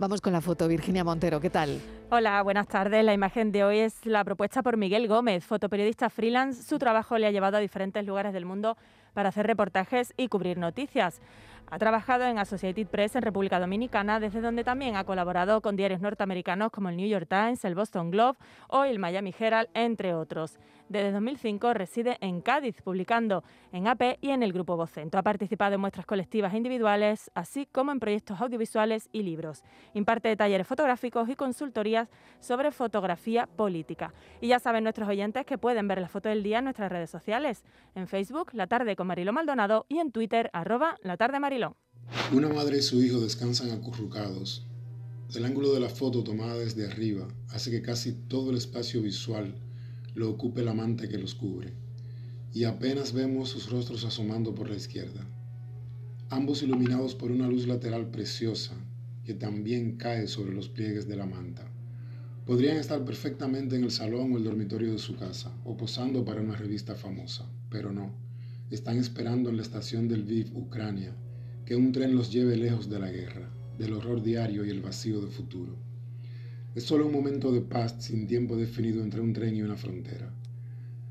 Vamos con la foto, Virginia Montero, ¿qué tal? Hola, buenas tardes. La imagen de hoy es la propuesta por Miguel Gómez, fotoperiodista freelance. Su trabajo le ha llevado a diferentes lugares del mundo para hacer reportajes y cubrir noticias. Ha trabajado en Associated Press en República Dominicana, desde donde también ha colaborado con diarios norteamericanos como el New York Times, el Boston Globe o el Miami Herald, entre otros. Desde 2005 reside en Cádiz, publicando en AP y en el Grupo Vocento. Ha participado en muestras colectivas e individuales, así como en proyectos audiovisuales y libros. Imparte talleres fotográficos y consultorías sobre fotografía política. Y ya saben nuestros oyentes que pueden ver la foto del día en nuestras redes sociales. En Facebook, La Tarde con Mariló Maldonado y en Twitter, arroba La Tarde Una madre y su hijo descansan acurrucados. El ángulo de la foto tomada desde arriba hace que casi todo el espacio visual lo ocupe la manta que los cubre, y apenas vemos sus rostros asomando por la izquierda, ambos iluminados por una luz lateral preciosa que también cae sobre los pliegues de la manta. Podrían estar perfectamente en el salón o el dormitorio de su casa, o posando para una revista famosa, pero no. Están esperando en la estación del Viv, Ucrania, que un tren los lleve lejos de la guerra, del horror diario y el vacío de futuro. Es solo un momento de paz sin tiempo definido entre un tren y una frontera.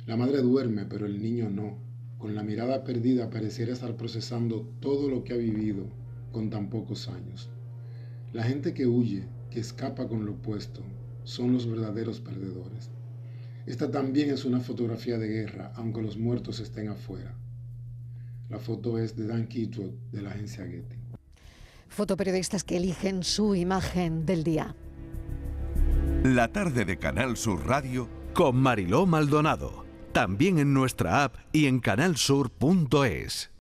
La madre duerme, pero el niño no. Con la mirada perdida pareciera estar procesando todo lo que ha vivido con tan pocos años. La gente que huye, que escapa con lo opuesto, son los verdaderos perdedores. Esta también es una fotografía de guerra, aunque los muertos estén afuera. La foto es de Dan Kitwood, de la agencia Getty. Fotoperiodistas que eligen su imagen del día. La tarde de Canal Sur Radio con Mariló Maldonado. También en nuestra app y en canalsur.es.